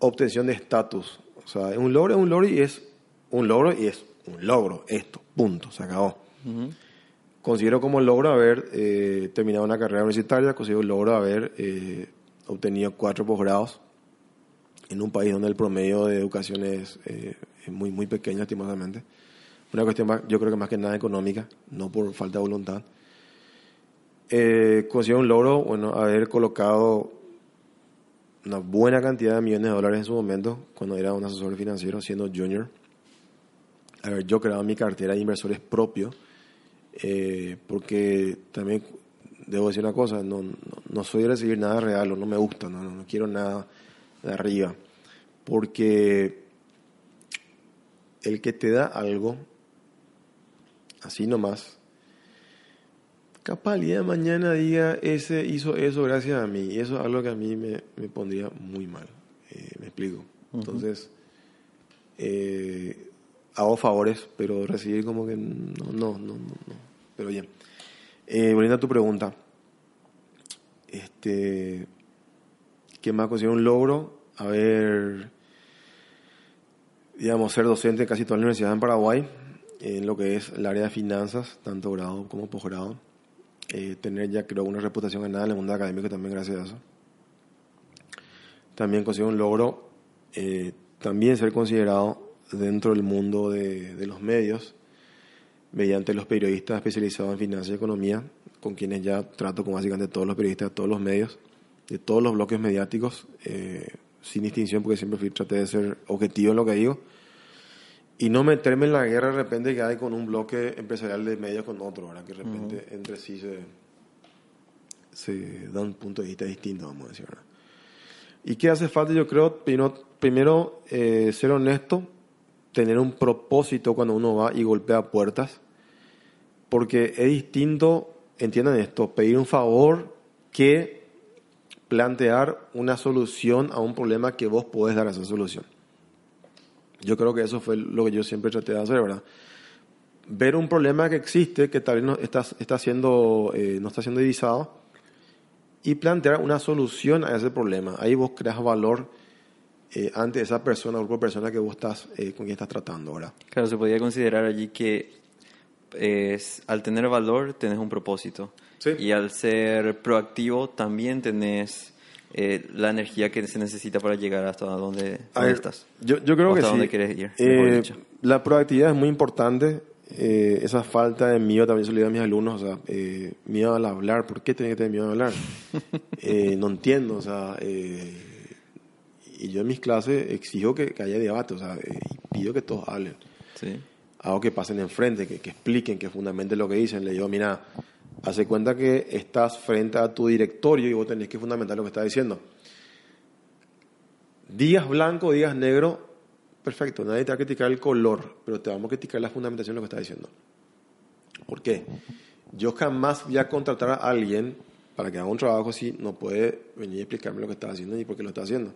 obtención de estatus. O sea, un logro es un logro y es un logro y es un logro, esto, punto, se acabó. Uh -huh. Considero como logro haber eh, terminado una carrera universitaria, considero logro haber eh, obtenido cuatro posgrados en un país donde el promedio de educación es, eh, es muy, muy pequeño, lastimosamente. Una cuestión, más, yo creo que más que nada económica, no por falta de voluntad. considero un logro, bueno, haber colocado una buena cantidad de millones de dólares en su momento, cuando era un asesor financiero, siendo junior a ver, yo creaba mi cartera de inversores propio, eh, porque también debo decir una cosa, no, no, no, soy de recibir nada real, o no me gusta, no, no, quiero nada de arriba, porque el que te da algo, así nomás, capaz el día de mañana diga, ese hizo eso gracias a mí, y eso es algo que a mí me, me pondría muy mal, eh, me explico. Uh -huh. Entonces, eh, hago favores, pero recibir como que no, no, no, no. Pero bien. Eh, volviendo a tu pregunta, este, ¿qué más considero un logro? A ver, digamos, ser docente en casi toda la universidad en Paraguay, en lo que es el área de finanzas, tanto grado como posgrado. Eh, tener ya creo una reputación ganada en el mundo académico también gracias a eso. También considero un logro eh, también ser considerado dentro del mundo de, de los medios mediante los periodistas especializados en finanzas y economía, con quienes ya trato con básicamente todos los periodistas de todos los medios, de todos los bloques mediáticos, eh, sin distinción, porque siempre fui, traté de ser objetivo en lo que digo, y no meterme en la guerra de repente que hay con un bloque empresarial de medios con otro, ¿verdad? que de repente entre sí se, se da un punto de vista distinto, vamos a decir. ¿verdad? ¿Y qué hace falta? Yo creo, primero, eh, ser honesto, tener un propósito cuando uno va y golpea puertas, porque es distinto, entiendan esto, pedir un favor que plantear una solución a un problema que vos podés dar esa solución. Yo creo que eso fue lo que yo siempre traté de hacer, ¿verdad? Ver un problema que existe, que tal vez no está, está siendo, eh, no está siendo divisado, y plantear una solución a ese problema. Ahí vos creas valor eh, ante esa persona, grupo de personas que vos estás, eh, con quien estás tratando, ¿verdad? Claro, se podría considerar allí que es, al tener valor tenés un propósito. Sí. Y al ser proactivo también tenés eh, la energía que se necesita para llegar hasta donde, A donde ver, estás. Yo, yo creo O que hasta sí. dónde querés ir, Eh, la proactividad es muy importante. Eh, esa falta de miedo también se lo digo a mis alumnos. O sea, eh, miedo al hablar. ¿Por qué tienen que tener miedo al hablar? Eh, no entiendo. O sea, eh, y yo en mis clases exijo que, que haya debate. O sea, eh, pido que todos hablen. Sí. Hago que pasen enfrente, que, que expliquen, que fundamenten lo que dicen. Le digo, mira, hace cuenta que estás frente a tu directorio y vos tenés que fundamentar lo que estás diciendo. Días blanco, días negro, perfecto, nadie te va a criticar el color, pero te vamos a criticar la fundamentación de lo que estás diciendo. ¿Por qué? Yo jamás voy a contratar a alguien para que haga un trabajo así, no puede venir y explicarme lo que está haciendo ni por qué lo está haciendo.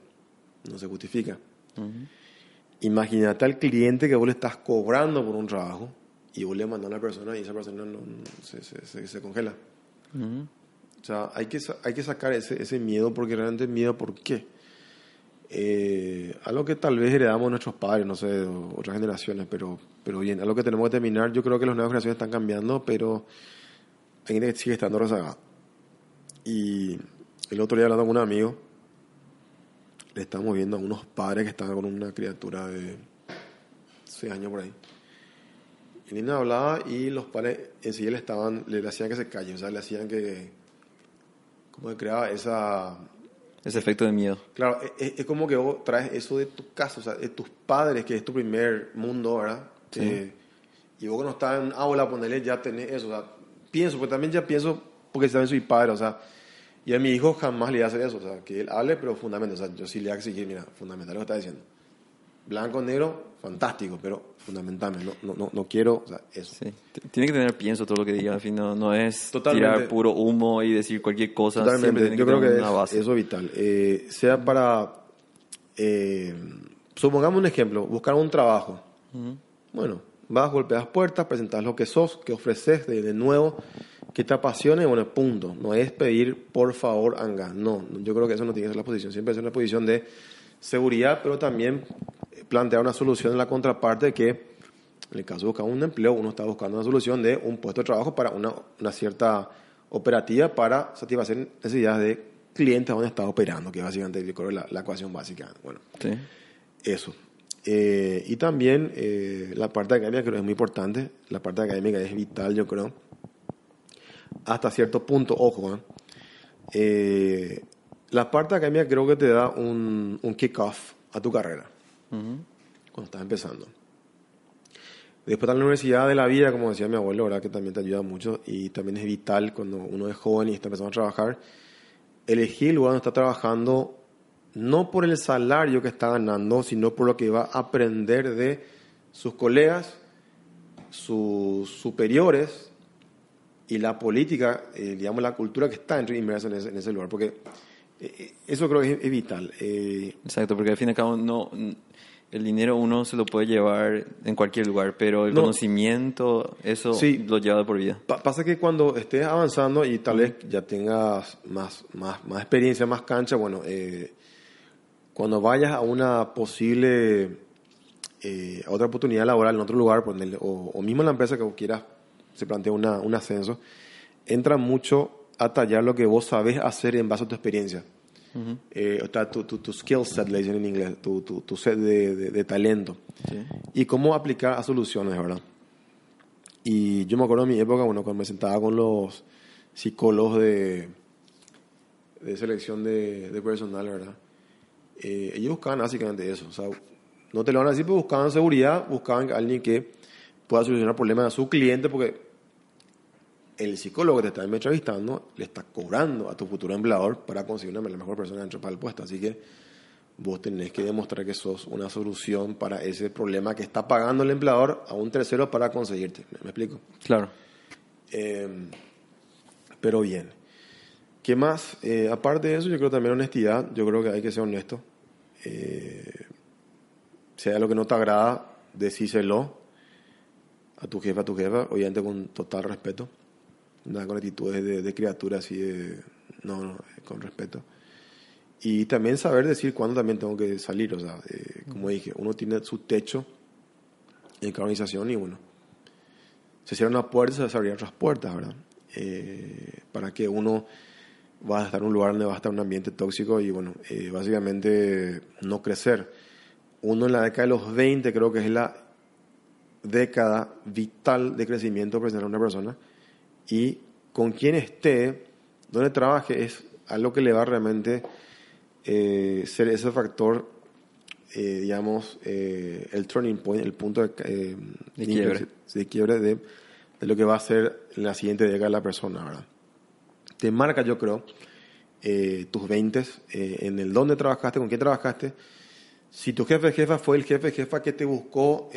No se justifica. Imagínate al cliente que vos le estás cobrando por un trabajo y vos le mandas a una persona y esa persona no, se, se- se- se congela. Ujú. O sea, hay que, hay que sacar ese, ese miedo porque realmente miedo, ¿por qué? Eh, algo que tal vez heredamos nuestros padres, no sé, otras generaciones, pero, pero bien, algo que tenemos que terminar. Yo creo que las nuevas generaciones están cambiando, pero hay gente que sigue estando rezagada. Y el otro día hablando con un amigo, le estamos viendo a unos padres que estaban con una criatura de 6 años por ahí. Y el niño hablaba y los padres en sí le estaban, le hacían que se calle, o sea, le hacían que, como que creaba esa, Ese efecto de miedo. Claro, es, es como que vos traes eso de tu casa, o sea, de tus padres, que es tu primer mundo, ¿verdad? Sí. Eh, y vos que no estás en aula, ponerle ya tenés eso, o sea, pienso, pues también ya pienso, porque también soy padre, o sea, y a mi hijo jamás le voy a hacer eso, o sea, que él hable, pero fundamento, o sea, yo sí le voy a exigir, mira, fundamental lo que está diciendo. Blanco, negro, fantástico, pero fundamentame, no, no, no, no quiero, o sea, eso. Sí. Tiene que tener pienso todo lo que diga. Al fin, no, no es Totalmente. tirar puro humo y decir cualquier cosa. Totalmente, yo que creo que es, eso es vital. Eh, sea para, eh, supongamos un ejemplo, buscar un trabajo. Bueno, vas, golpeas puertas, presentas lo que sos, que ofreces de, de nuevo, que te apasiona y bueno, punto. No es pedir por favor, anga. No, yo creo que eso no tiene que ser la posición. Siempre es una posición de seguridad, pero también plantear una solución en la contraparte que, en el caso de buscar un empleo, uno está buscando una solución de un puesto de trabajo para una, una cierta operativa para satisfacer necesidades de clientes donde está operando, que básicamente la, la ecuación básica. Bueno, Sí. eso. Eh, y también eh, la parte académica creo que es muy importante. La parte académica es vital, yo creo. Hasta cierto punto, ojo. ¿eh? Eh, la parte académica creo que te da un, un kick-off a tu carrera Cuando estás empezando. Después está la universidad de la vida, como decía mi abuelo, ¿verdad? que también te ayuda mucho y también es vital cuando uno es joven y está empezando a trabajar, elegir el lugar donde está trabajando no por el salario que está ganando, sino por lo que va a aprender de sus colegas, sus superiores y la política, eh, digamos, la cultura que está inmersa en ese, en ese lugar. Porque eh, eso creo que es, es vital. Eh, Exacto, porque al fin y al cabo no, el dinero uno se lo puede llevar en cualquier lugar, pero el No. conocimiento, eso Sí. lo lleva de por vida. Pa- pasa que cuando estés avanzando y tal vez ya tengas más, más, más experiencia, más cancha, bueno, eh, cuando vayas a una posible, eh, a otra oportunidad laboral en otro lugar, ponerle- o, o mismo en la empresa que vos quieras, se plantea una, un ascenso, entra mucho a tallar lo que vos sabés hacer en base a tu experiencia. Eh, o sea, tu, tu, tu skill set, le dicen en inglés, tu, tu, tu set de, de- de talento. Sí. Y cómo aplicar a soluciones, ¿verdad? Y yo me acuerdo de mi época, bueno, cuando me sentaba con los psicólogos de, de selección de, de personal, ¿verdad? Eh, ellos buscaban básicamente eso. O sea, no te lo van a decir, pero buscaban seguridad, buscaban a alguien que pueda solucionar problemas a su cliente, porque el psicólogo que te está entrevistando le está cobrando a tu futuro empleador para conseguir una la mejor persona dentro para el puesto. Así que vos tenés que demostrar que sos una solución para ese problema que está pagando el empleador a un tercero para conseguirte. ¿Me, explico? Claro. Eh, pero bien. ¿Qué más? Eh, aparte de eso, yo creo también honestidad. Yo creo que hay que ser honesto. Eh, hay algo que no te agrada, decíselo a tu jefa, a tu jefa, obviamente con total respeto. Nada con actitudes de, de criatura así de... No, no, con respeto. Y también saber decir cuándo también tengo que salir. O sea, eh, como dije, uno tiene su techo en cada organización y bueno, se cierran unas puertas, se abrirán otras puertas, ¿verdad? Eh, para que uno va a estar en un lugar donde va a estar un ambiente tóxico y bueno, eh, básicamente no crecer. Uno en la década de los 20 creo que es la década vital de crecimiento profesional de una persona y con quien esté, donde trabaje, es algo que le va realmente eh, ser ese factor, eh, digamos, eh, el turning point, el punto de, eh, de quiebre, de, quiebre de, de, lo que va a ser la siguiente década la persona, ¿verdad? Te marca, yo creo, eh, tus 20 en el dónde trabajaste, con quién trabajaste. Si tu jefe jefa fue el jefe jefa que te buscó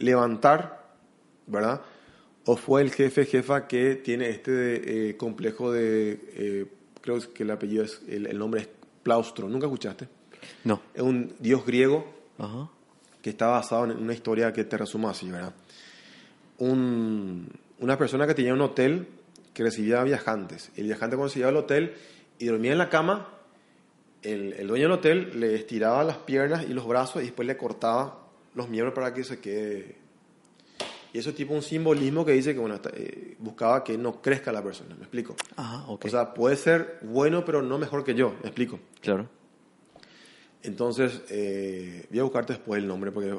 levantar, ¿verdad? O fue el jefe jefa que tiene este eh, complejo de eh, creo que el apellido es el, el, nombre es Plaustro nunca escuchaste no. Es un dios griego Ajá. que está basado en una historia que te resumo así verdad un, una persona que tenía un hotel que recibía viajantes. El viajante cuando se al hotel y dormía en la cama el, el dueño del hotel le estiraba las piernas y los brazos y después le cortaba los miembros para que se quede y eso es tipo un simbolismo que dice que bueno, eh, buscaba que no crezca la persona, ¿me explico? Ajá, okay. O sea, puede ser bueno, pero no mejor que yo, ¿me explico? Claro. Entonces, eh, voy a buscarte después el nombre, porque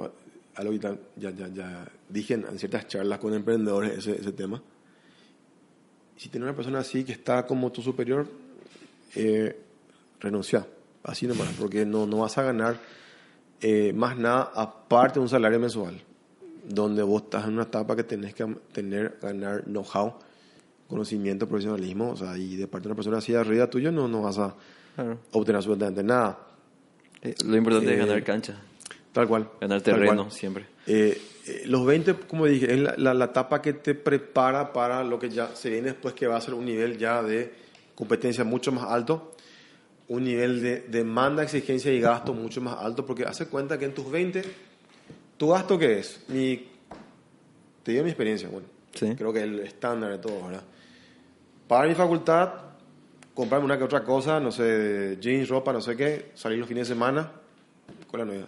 algo ya, ya, ya, ya dije en, en, ciertas charlas con emprendedores ese, ese tema. Si tienes una persona así que está como tu superior, eh, renuncia, así nomás, porque no, no vas a ganar eh, más nada aparte de un salario mensual donde vos estás en una etapa que tenés que tener, ganar know-how, conocimiento, profesionalismo, o sea, y de parte de una persona así de arriba tuyo no, no vas a claro. obtener absolutamente nada. Eh, lo importante eh, es ganar cancha. Tal cual. Ganar terreno siempre. Eh, los 20, como dije, es la, la, la, etapa que te prepara para lo que ya se viene después, que va a ser un nivel ya de competencia mucho más alto, un nivel de demanda, exigencia y gasto mucho más alto, porque hace cuenta que en tus 20 ¿Tu gasto qué es? Mi, te digo mi experiencia, bueno, sí. creo que el estándar de todo, ¿verdad? Para mi facultad, comprarme una que otra cosa, no sé, jeans, ropa, no sé qué, salir los fines de semana, con la novia.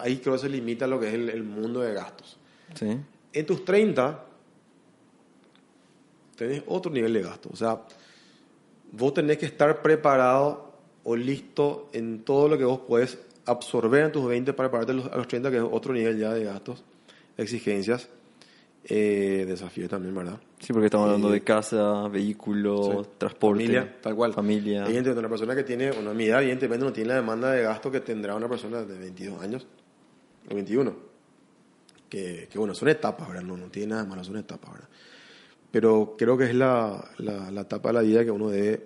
Ahí creo que se limita lo que es el, el mundo de gastos. Sí. En tus 30, tenés otro nivel de gasto. O sea, vos tenés que estar preparado o listo en todo lo que vos puedes absorber en tus 20 para pararte a los, a los 30, que es otro nivel ya de gastos, exigencias, eh, desafíos también, ¿verdad? Sí, porque estamos hablando de casa, vehículo, sí. transporte. Familia, tal cual. Familia. Evidentemente, una persona que tiene una mi edad, evidentemente no tiene la demanda de gasto que tendrá una persona de 22 años o 21. Que, que bueno, son etapas, ¿verdad? No, no tiene nada malo, son etapas, ¿verdad? Pero creo que es la, la, la etapa de la vida que uno debe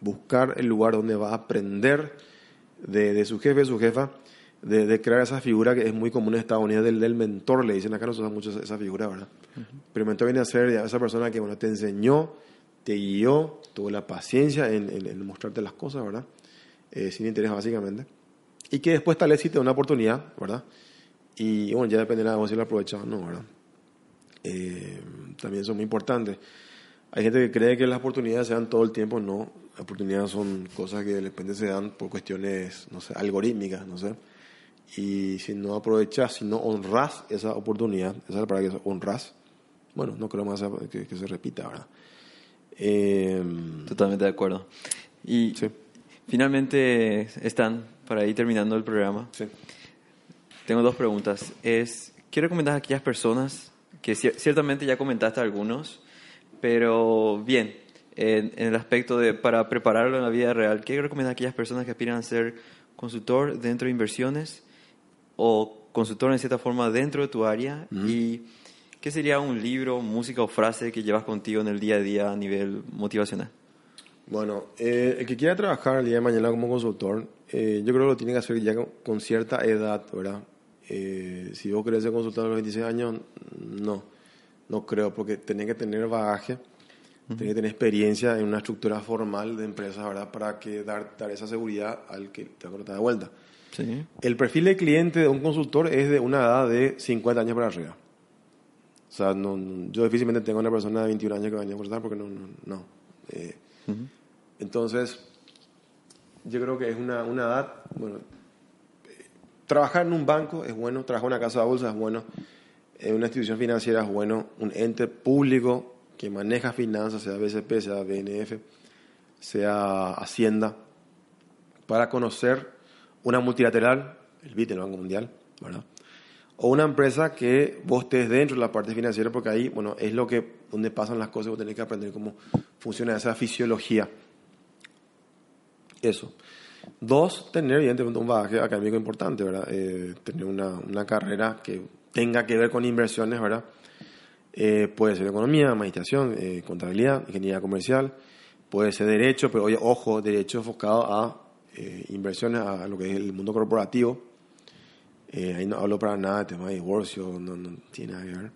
buscar el lugar donde va a aprender de, de su jefe, su jefa, de, de, crear esa figura que es muy común en Estados Unidos del, del mentor, le dicen acá no se usa mucho esa, esa figura, ¿verdad? Uh -huh. Pero el mentor viene a ser esa persona que bueno, te enseñó, te guió, tuvo la paciencia en, en, en mostrarte las cosas, ¿verdad? Eh, sin interés básicamente. Y que después tal vez sí te da una oportunidad, ¿verdad? Y bueno, ya dependerá de vos si lo aprovechas o no, ¿verdad? Eh, también son muy importantes. Hay gente que cree que las oportunidades se dan todo el tiempo, no. Las oportunidades son cosas que de repente se dan por cuestiones, no sé, algorítmicas, no sé. Y si no aprovechas, si no honras esa oportunidad, esa es la palabra que es honras, bueno, no creo más que, que se repita, ¿verdad? Eh, Totalmente de acuerdo. Y sí. finalmente están para ir terminando el programa. Sí. Tengo dos preguntas. Es, ¿qué recomendás a aquellas personas que ciertamente ya comentaste algunos, pero bien, en, el aspecto de para prepararlo en la vida real, ¿qué recomiendas a aquellas personas que aspiran a ser consultor dentro de inversiones o consultor en cierta forma dentro de tu área? ¿Y qué sería un libro, música o frase que llevas contigo en el día a día a nivel motivacional? Bueno, eh, el que quiera trabajar el día de mañana como consultor, eh, yo creo que lo tiene que hacer ya con, cierta edad, ¿verdad? Eh, si vos querés ser consultor a los 26 años, no, no creo, porque tenés que tener bagaje tiene que tener experiencia en una estructura formal de empresa, ¿verdad? Para que dar, dar esa seguridad al que te a de vuelta. Sí. El perfil de cliente de un consultor es de una edad de 50 años para arriba. O sea, no, yo difícilmente tengo una persona de 21 años que vaya a consultar porque no, no, no. Eh, entonces, yo creo que es una, una edad, bueno, trabajar en un banco es bueno, trabajar en una casa de bolsa es bueno, en una institución financiera es bueno, un ente público que maneja finanzas, sea BCP, sea BNF, sea Hacienda, para conocer una multilateral, el BIT, el Banco Mundial, ¿verdad? O una empresa que vos estés dentro de la parte financiera, porque ahí, bueno, es lo que, donde pasan las cosas, vos tenés que aprender cómo funciona esa fisiología. Eso. Dos, tener evidentemente un bagaje académico importante, ¿verdad? Eh, tener una, una carrera que tenga que ver con inversiones, ¿verdad? Eh, puede ser economía, administración, eh, contabilidad, ingeniería comercial, puede ser derecho, pero oye, ojo, derecho enfocado a eh, inversiones, a lo que es el mundo corporativo. ahí no hablo para nada de tema de divorcio, no, no tiene nada que ver,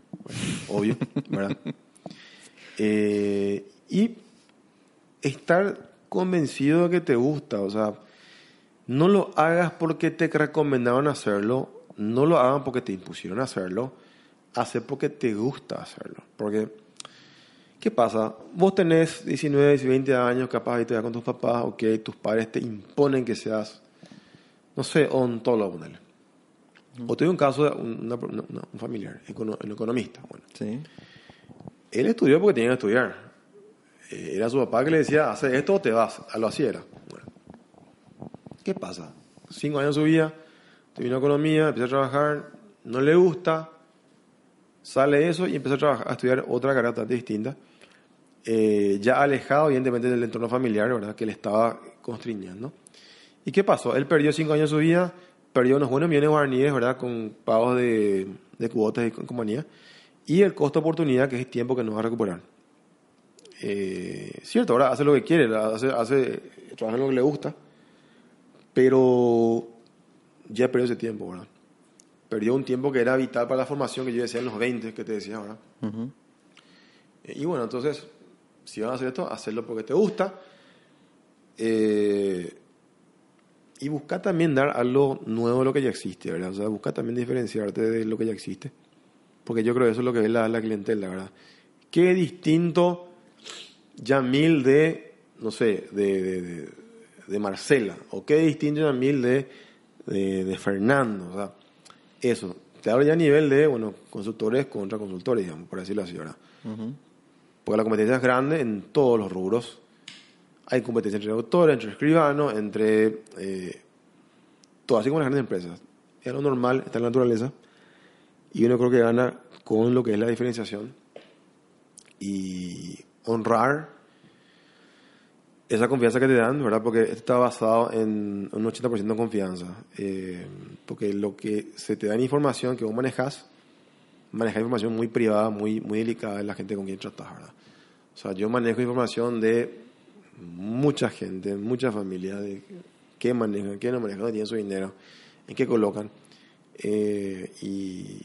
obvio, ¿verdad? y estar convencido de que te gusta, o sea, no lo hagas porque te recomendaron hacerlo, no lo hagan porque te impusieron hacerlo hacer porque te gusta hacerlo. Porque, ¿qué pasa? Vos tenés 19, 20 años, capaz de con tus papás, ok, tus padres te imponen que seas, no sé, ontólogo, O tuve un caso de un familiar, un economista. Bueno. Sí. Él estudió porque tenía que estudiar. Eh, era su papá que le decía, hace esto o te vas. Lo hacía era. Bueno. ¿Qué pasa? Cinco años de su vida, terminó economía, empieza a trabajar, no le gusta, Sale eso y empezó a, trabajar, a estudiar otra carrera totalmente distinta, eh, ya alejado evidentemente del entorno familiar, ¿verdad? Que le estaba constriñendo. ¿Y qué pasó? Él perdió cinco años de su vida, perdió unos buenos millones de guaraníes, ¿verdad? Con pagos de, de cuotas y compañía. Y el costo de oportunidad, que es tiempo que no va a recuperar. Eh, cierto, ahora hace lo que quiere, hace, hace, trabaja en lo que le gusta, pero ya perdió ese tiempo, ¿verdad? perdió un tiempo que era vital para la formación que yo decía en los 20, que te decía ahora. Y bueno, entonces, si vas a hacer esto, hacerlo porque te gusta. Eh, y busca también dar algo nuevo de lo que ya existe, ¿verdad? O sea, busca también diferenciarte de lo que ya existe. Porque yo creo que eso es lo que ve la, la clientela, ¿verdad? Qué distinto Yamil de, no sé, de, de, de, Marcela. O qué distinto Yamil de, de, de Fernando. O sea, eso, te hablo ya a nivel de, bueno, consultores contra consultores, digamos, por decirlo así, ¿verdad? Porque la competencia es grande en todos los rubros. Hay competencia entre autores, entre escribanos, entre eh, todo, así como las grandes empresas. Es lo normal, está en la naturaleza. Y uno creo que gana con lo que es la diferenciación y honrar esa confianza que te dan, ¿verdad? Porque está basado en un 80% de confianza. Eh, porque lo que se te da en información que vos manejas, manejas información muy privada, muy, muy delicada de la gente con quien tratas, ¿verdad? O sea, yo manejo información de mucha gente, mucha familia, de qué manejan, qué no manejan, dónde tienen su dinero, en qué colocan. Eh, y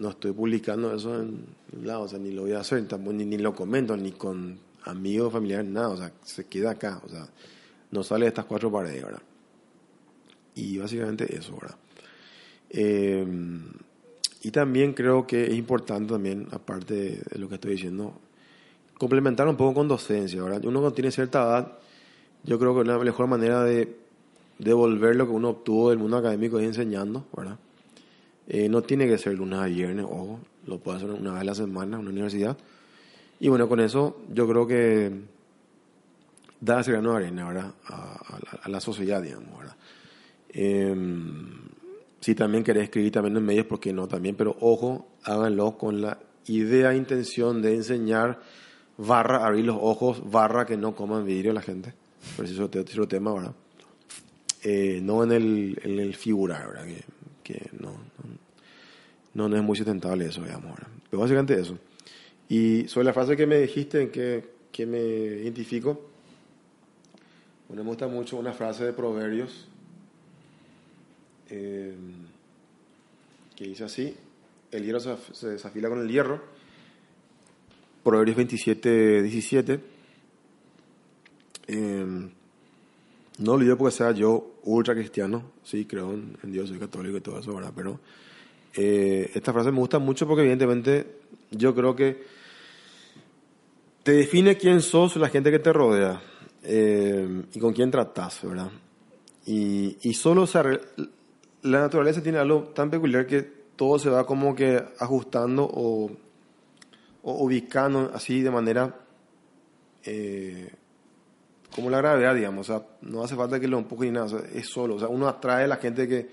no estoy publicando eso en lado, o sea, ni lo voy a hacer, ni, ni lo comento, ni con amigos, familiares, nada, o sea, se queda acá, o sea, no sale de estas cuatro paredes, ¿verdad? Y básicamente eso, ¿verdad? Eh, y también creo que es importante también, aparte de lo que estoy diciendo, complementar un poco con docencia, ¿verdad? Uno cuando tiene cierta edad, yo creo que la mejor manera de devolver lo que uno obtuvo del mundo académico es enseñando, ¿verdad? Eh, no tiene que ser lunes a viernes, ojo, lo puede hacer una vez a la semana en una universidad, y bueno, con eso yo creo que da ese grano de arena, ¿verdad? A, la sociedad, digamos, ¿verdad? Em, si también querés escribir también en medios, ¿por qué no? También, pero ojo, háganlo con la idea, intención de enseñar, barra, abrir los ojos, barra, que no coman vidrio la gente. Por eso es otro tema, ¿verdad? Eh, no en el, en el figurar, ¿verdad? Que, que no, no, no, es muy sustentable eso, digamos, ¿verdad? Pero básicamente eso. Y sobre la frase que me dijiste, en que, que me identifico, bueno, me gusta mucho una frase de Proverbios eh, que dice así, el hierro se, se desafila con el hierro, Proverbios 27, 17. Eh, no olvido porque sea yo ultra cristiano, sí, creo en, en Dios, soy católico y todo eso, ¿verdad? Pero eh, esta frase me gusta mucho porque evidentemente yo creo que te define quién sos la gente que te rodea eh, y con quién tratas, ¿verdad? Y, y solo se la naturaleza tiene algo tan peculiar que todo se va como que ajustando o, o ubicando así de manera eh, como la gravedad, digamos. O sea, no hace falta que lo empuje ni nada, o sea, es solo. O sea, uno atrae a la gente que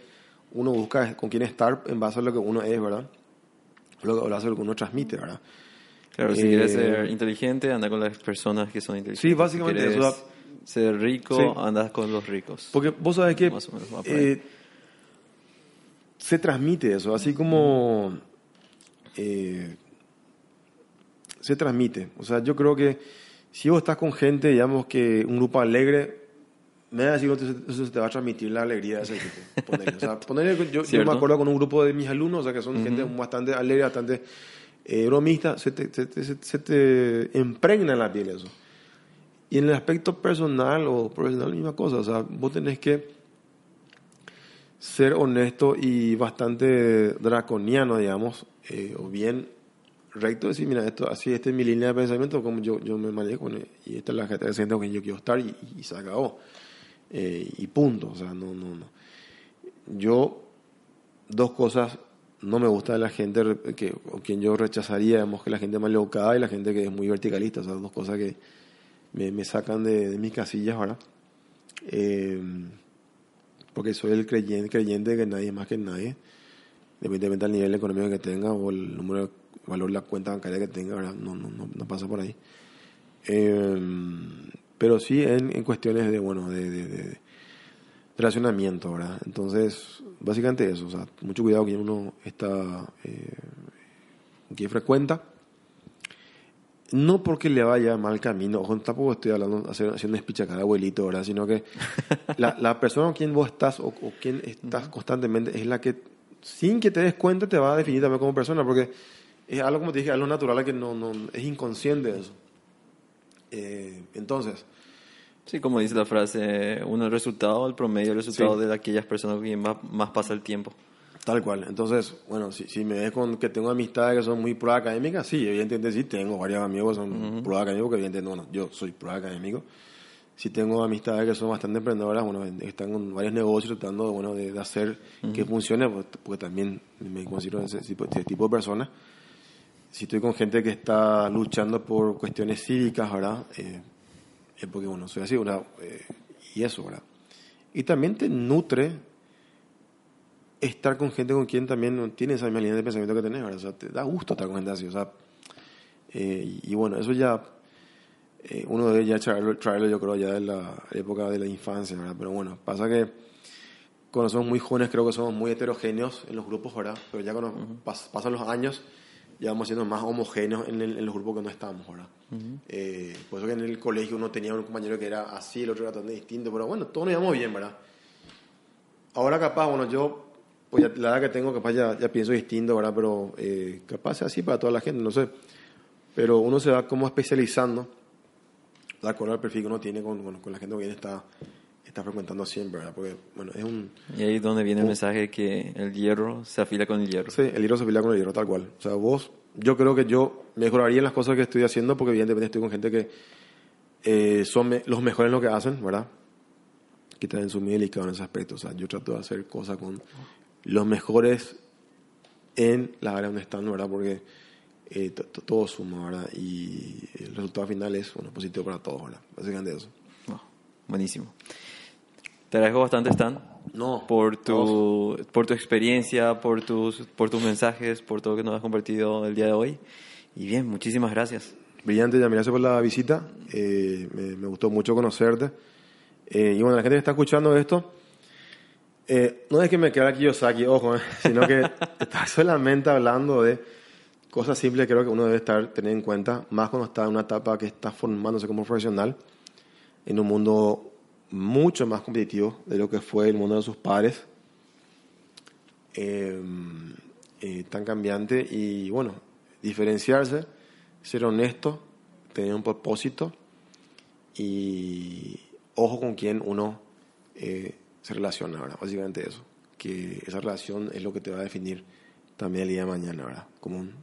uno busca con quién estar en base a lo que uno es, ¿verdad? Lo lo que uno transmite, ¿verdad? Claro, si Eh, quieres ser inteligente, anda con las personas que son inteligentes. Sí, básicamente Si eso, quieres ser rico, Sí. andas con los ricos. Porque vos sabés que Más o menos eh, se transmite eso, así como eh, se transmite. O sea, yo creo que si vos estás con gente, digamos que un grupo alegre, me da a decir eso te va a transmitir la alegría de ese grupo. Ponele. O sea, yo, me acuerdo con un grupo de mis alumnos, o sea, que son gente bastante alegre, bastante eh, bromista, se te, se, te, se- te impregna en la piel eso. Y en el aspecto personal o profesional, la misma cosa. O sea, vos tenés que ser honesto y bastante draconiano, digamos, eh, o bien recto, decir, mira, esto, así, esta es mi línea de pensamiento, como yo, yo me manejo, y esta es la gente con quien yo quiero estar, y, y se acabó. Eh, y punto. O sea, no, no, no. Yo, dos cosas no me gusta la gente que, o quien yo rechazaría, digamos, que la gente maleducada y la gente que es muy verticalista. O sea, dos cosas que me, me sacan de, de mis casillas ahora. Eh, porque soy el creyente, creyente de que nadie es más que nadie, independientemente del nivel económico que tenga o el número de valor de la cuenta bancaria que tenga, ¿verdad? No, no, no, no pasa por ahí. Eh, pero sí en, en cuestiones de, bueno, de, de, de relacionamiento, ¿verdad? Entonces, básicamente eso, o sea, mucho cuidado con quien uno está, eh, quien frecuenta. No porque le vaya mal camino, ojo, tampoco estoy hablando, haciendo espichacar abuelito, ¿verdad? Sino que la, la persona con quien vos estás o, o quien estás constantemente es la que, sin que te des cuenta, te va a definir también como persona, porque es algo, como te dije, algo natural que no, no es inconsciente eso. Eh, entonces, Sí, como dice la frase, uno el resultado, el promedio, el resultado Sí. de aquellas personas quien más, más pasa el tiempo. Tal cual. Entonces, bueno, si, si me ves con que tengo amistades que son muy pro académicas, sí, evidentemente sí, tengo varios amigos que son pro académicos, que evidentemente, bueno, yo soy pro académico. Si tengo amistades que son bastante emprendedoras, bueno, están con varios negocios tratando, bueno, de, de hacer que funcione, pues, porque también me considero ese tipo, ese tipo de personas. Si estoy con gente que está luchando por cuestiones cívicas, ¿verdad? Eh, es porque, bueno, soy así, ¿verdad? Eh, y eso, ¿verdad? Y también te nutre estar con gente con quien también no tiene esa misma línea de pensamiento que tenés, ¿verdad? O sea, te da gusto estar con gente así, o sea, eh, y, bueno, eso ya, eh, uno debe ya traerlo, traerlo, yo creo, ya de la época de la infancia, ¿verdad? Pero bueno, pasa que cuando somos muy jóvenes creo que somos muy heterogéneos en los grupos, ¿verdad? Pero ya cuando pas- pasan los años, ya vamos siendo más homogéneos en, el- en los grupos que no estamos, ¿verdad? Eh, por eso que en el colegio uno tenía un compañero que era así, el otro era totalmente distinto, pero bueno, todos nos llevamos bien, ¿verdad? Ahora capaz, bueno, yo, pues ya, la edad que tengo, capaz ya, ya pienso distinto, ¿verdad? Pero eh, capaz sea así para toda la gente, no sé. Pero uno se va como especializando de acuerdo al perfil que uno tiene con, con, con la gente con quien está, está frecuentando siempre, ¿verdad? Porque, bueno, es un... Y ahí es donde viene el mensaje que el hierro se afila con el hierro. Sí, el hierro se pelea con el hierro, tal cual. O sea, vos, yo creo que yo mejoraría en las cosas que estoy haciendo porque evidentemente estoy con gente que eh, son me- los mejores en lo que hacen, ¿verdad? Que también son muy delicados en ese aspecto. O sea, yo trato de hacer cosas con los mejores en la área donde están, ¿verdad? Porque eh, to- to- todo suma, ¿verdad? Y el resultado final es, bueno, positivo para todos, ¿verdad? Básicamente eso. Oh, buenísimo. Te agradezco bastante, Stan. No, Por tu, por tu experiencia, por tus, por tus mensajes, por todo lo que nos has compartido el día de hoy. Y bien, muchísimas gracias. Brillante, ya gracias por la visita. Eh, me, me gustó mucho conocerte. Eh, y bueno, la gente que está escuchando esto, eh, no es que me quede aquí Kiyosaki, ojo, eh, sino que está solamente hablando de cosas simples que creo que uno debe estar tener en cuenta, más cuando está en una etapa que está formándose como profesional en un mundo mucho más competitivo de lo que fue el mundo de sus padres, eh, eh, tan cambiante y bueno, diferenciarse, ser honesto, tener un propósito y ojo con quién uno eh, se relaciona, ¿verdad? Básicamente eso, que esa relación es lo que te va a definir también el día de mañana, ¿verdad? Como un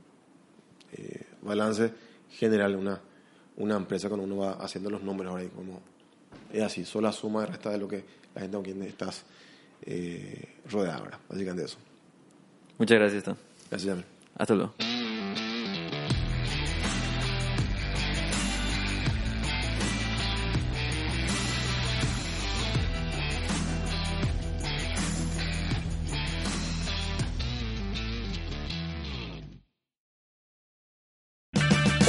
eh, balance general, una, una empresa cuando uno va haciendo los números ahora y como es así, solo la suma y resta de lo que la gente con quien estás eh, rodeado, ¿verdad? Básicamente eso. Muchas gracias, Stan. Gracias, Jamil. Hasta luego.